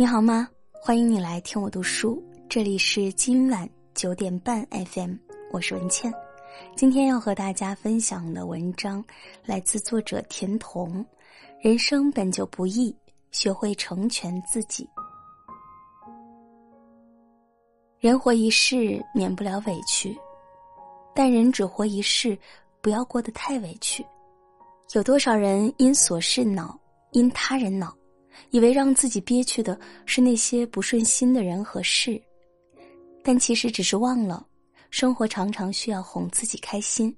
你好吗？欢迎你来听我读书，这里是今晚九点半 FM，我是文倩。今天要和大家分享的文章来自作者田童。人生本就不易，学会成全自己。人活一世，免不了委屈，但人只活一世，不要过得太委屈。有多少人因琐事恼，因他人恼？以为让自己憋屈的是那些不顺心的人和事，但其实只是忘了，生活常常需要哄自己开心，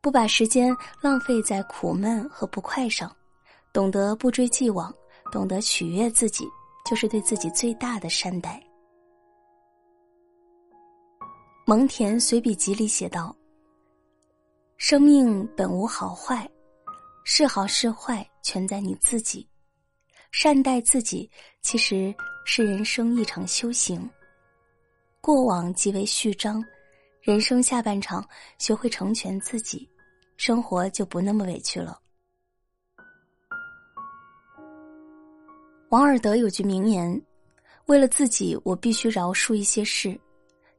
不把时间浪费在苦闷和不快上，懂得不追既往，懂得取悦自己，就是对自己最大的善待。蒙恬随笔集里写道：“生命本无好坏，是好是坏全在你自己。”善待自己，其实是人生一场修行。过往即为序章，人生下半场，学会成全自己，生活就不那么委屈了。王尔德有句名言：“为了自己，我必须饶恕一些事，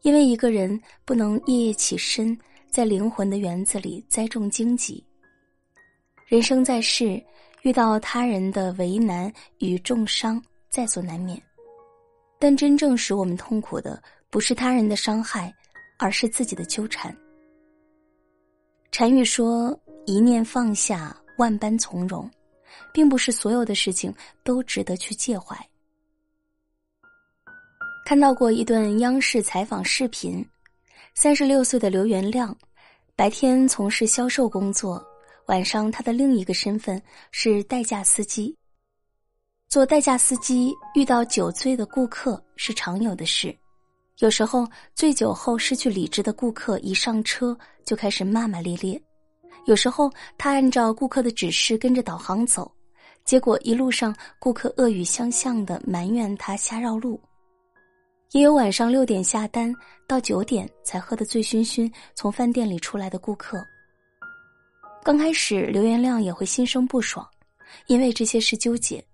因为一个人不能夜夜起身，在灵魂的园子里栽种荆棘。人生在世。”遇到他人的为难与重伤，在所难免。但真正使我们痛苦的，不是他人的伤害，而是自己的纠缠。禅语说：“一念放下，万般从容。”并不是所有的事情都值得去介怀。看到过一段央视采访视频，三十六岁的刘元亮，白天从事销售工作。晚上，他的另一个身份是代驾司机。做代驾司机遇到酒醉的顾客是常有的事，有时候醉酒后失去理智的顾客一上车就开始骂骂咧咧；有时候他按照顾客的指示跟着导航走，结果一路上顾客恶语相向的埋怨他瞎绕路；也有晚上六点下单到九点才喝得醉醺醺从饭店里出来的顾客。刚开始，刘元亮也会心生不爽，因为这些事纠结。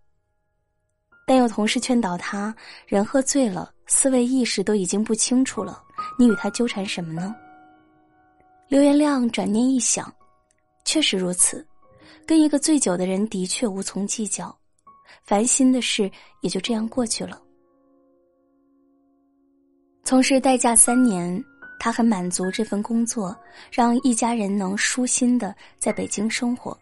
但有同事劝导他：“人喝醉了，思维意识都已经不清楚了，你与他纠缠什么呢？”刘元亮转念一想，确实如此，跟一个醉酒的人的确无从计较，烦心的事也就这样过去了。从事代驾三年。他很满足这份工作，让一家人能舒心的在北京生活。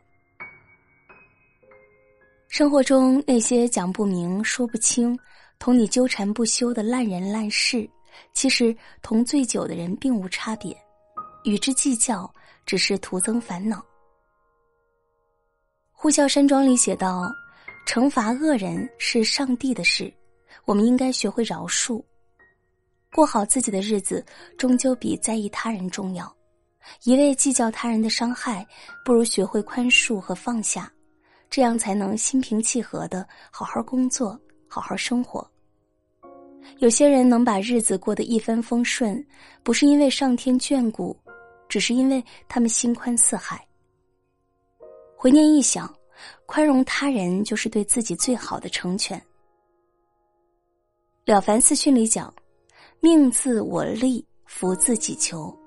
生活中那些讲不明、说不清、同你纠缠不休的烂人烂事，其实同醉酒的人并无差别，与之计较只是徒增烦恼。《呼啸山庄》里写道：“惩罚恶人是上帝的事，我们应该学会饶恕。”过好自己的日子，终究比在意他人重要。一味计较他人的伤害，不如学会宽恕和放下，这样才能心平气和的好好工作，好好生活。有些人能把日子过得一帆风顺，不是因为上天眷顾，只是因为他们心宽似海。回念一想，宽容他人就是对自己最好的成全。了凡四训里讲。命自我立，福自己求，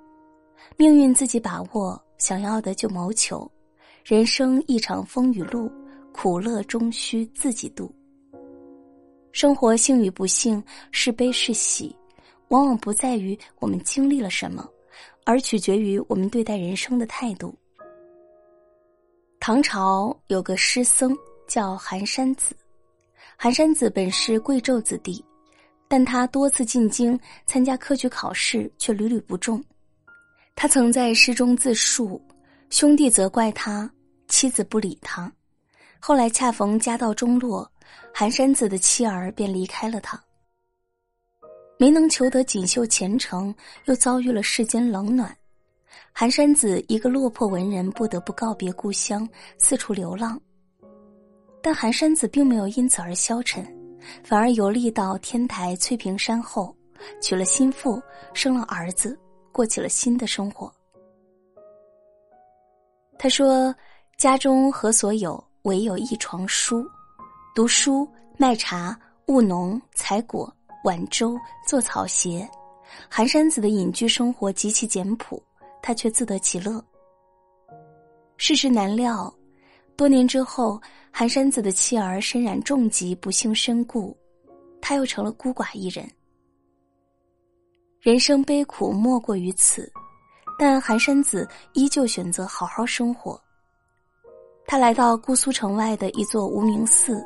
命运自己把握，想要的就谋求。人生一场风雨路，苦乐终须自己度。生活幸与不幸，是悲是喜，往往不在于我们经历了什么，而取决于我们对待人生的态度。唐朝有个诗僧叫寒山子，寒山子本是贵胄子弟。但他多次进京参加科举考试，却屡屡不中。他曾在诗中自述：“兄弟责怪他，妻子不理他。”后来恰逢家道中落，寒山子的妻儿便离开了他。没能求得锦绣前程，又遭遇了世间冷暖，寒山子一个落魄文人，不得不告别故乡，四处流浪。但寒山子并没有因此而消沉。反而游历到天台翠屏山后，娶了心腹，生了儿子，过起了新的生活。他说：“家中何所有？唯有一床书。读书、卖茶、务农、采果、挽粥、做草鞋。寒山子的隐居生活极其简朴，他却自得其乐。世事难料，多年之后，寒山子的妻儿身染重疾，不幸身故，他又成了孤寡一人。人生悲苦莫过于此，但寒山子依旧选择好好生活。他来到姑苏城外的一座无名寺，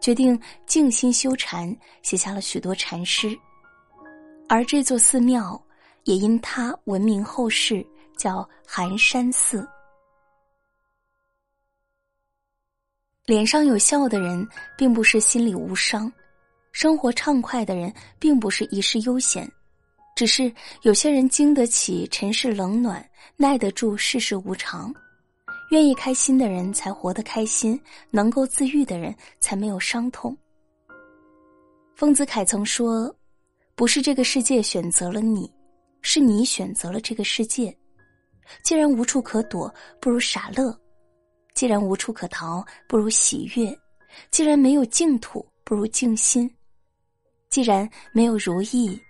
决定静心修禅，写下了许多禅诗。而这座寺庙也因他闻名后世，叫寒山寺。脸上有笑的人，并不是心里无伤；生活畅快的人，并不是一世悠闲。只是有些人经得起尘世冷暖，耐得住世事无常。愿意开心的人才活得开心，能够自愈的人才没有伤痛。丰子恺曾说。不是这个世界选择了你，是你选择了这个世界。既然无处可躲，不如傻乐；既然无处可逃，不如喜悦；既然没有净土，不如静心；既然没有如意，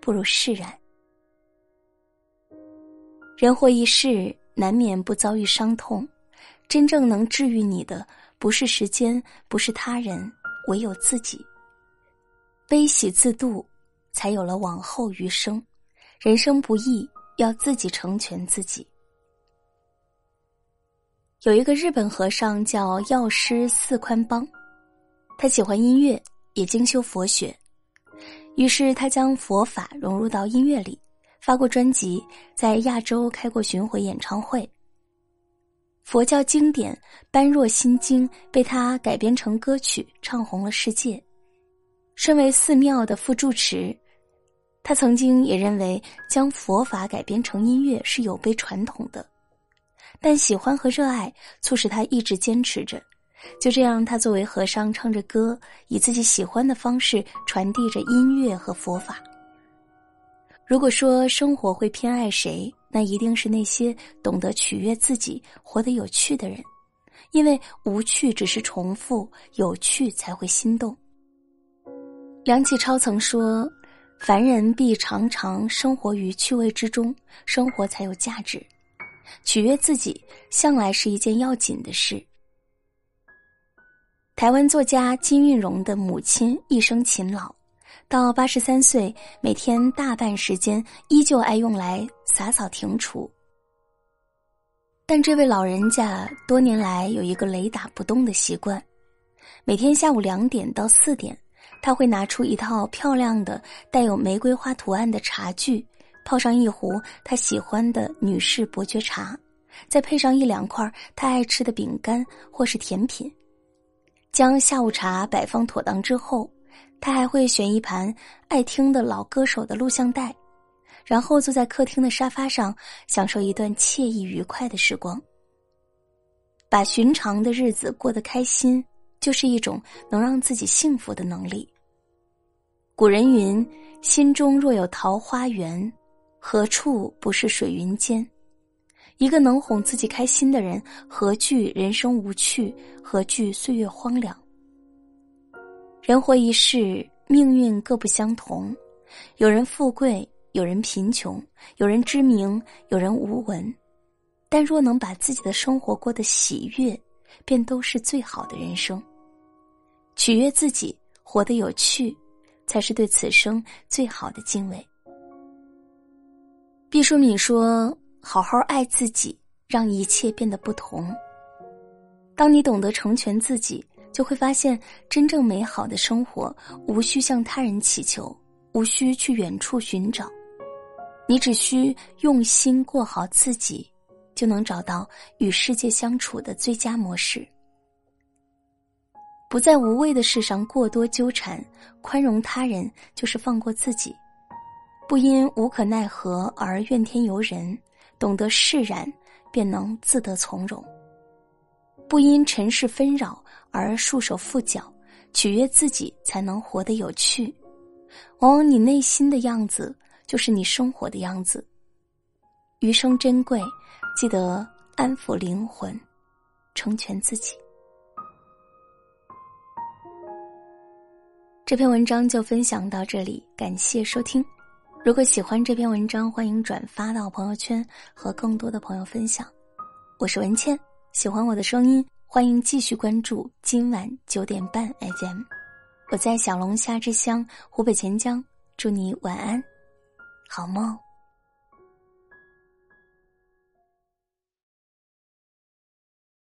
不如释然。人活一世，难免不遭遇伤痛。真正能治愈你的，不是时间，不是他人，唯有自己。悲喜自度，才有了往后余生。人生不易，要自己成全自己。有一个日本和尚叫药师寺宽邦，他喜欢音乐，也精修佛学，于是他将佛法融入到音乐里，发过专辑，在亚洲开过巡回演唱会。佛教经典《般若心经》被他改编成歌曲，唱红了世界。身为寺庙的副住持，他曾经也认为将佛法改编成音乐是有悖传统的，但喜欢和热爱促使他一直坚持着。就这样，他作为和尚唱着歌，以自己喜欢的方式传递着音乐和佛法。如果说生活会偏爱谁，那一定是那些懂得取悦自己、活得有趣的人，因为无趣只是重复，有趣才会心动。梁启超曾说：“凡人必常常生活于趣味之中，生活才有价值。取悦自己，向来是一件要紧的事。”台湾作家金韵荣的母亲一生勤劳，到八十三岁，每天大半时间依旧爱用来洒扫庭除。但这位老人家多年来有一个雷打不动的习惯，每天下午两点到四点。他会拿出一套漂亮的带有玫瑰花图案的茶具，泡上一壶他喜欢的女士伯爵茶，再配上一两块他爱吃的饼干或是甜品。将下午茶摆放妥当之后，他还会选一盘爱听的老歌手的录像带，然后坐在客厅的沙发上，享受一段惬意愉快的时光。把寻常的日子过得开心。就是一种能让自己幸福的能力。古人云：“心中若有桃花源，何处不是水云间？”一个能哄自己开心的人，何惧人生无趣？何惧岁月荒凉？人活一世，命运各不相同，有人富贵，有人贫穷，有人知名，有人无闻。但若能把自己的生活过得喜悦，便都是最好的人生。取悦自己，活得有趣，才是对此生最好的敬畏。毕淑敏说：“好好爱自己，让一切变得不同。当你懂得成全自己，就会发现真正美好的生活，无需向他人祈求，无需去远处寻找，你只需用心过好自己，就能找到与世界相处的最佳模式。”不在无谓的事上过多纠缠，宽容他人就是放过自己；不因无可奈何而怨天尤人，懂得释然，便能自得从容；不因尘世纷扰而束手缚脚，取悦自己才能活得有趣。往往你内心的样子，就是你生活的样子。余生珍贵，记得安抚灵魂，成全自己。这篇文章就分享到这里，感谢收听。如果喜欢这篇文章，欢迎转发到朋友圈和更多的朋友分享。我是文倩，喜欢我的声音，欢迎继续关注今晚九点半 FM。我在小龙虾之乡湖北潜江，祝你晚安，好梦。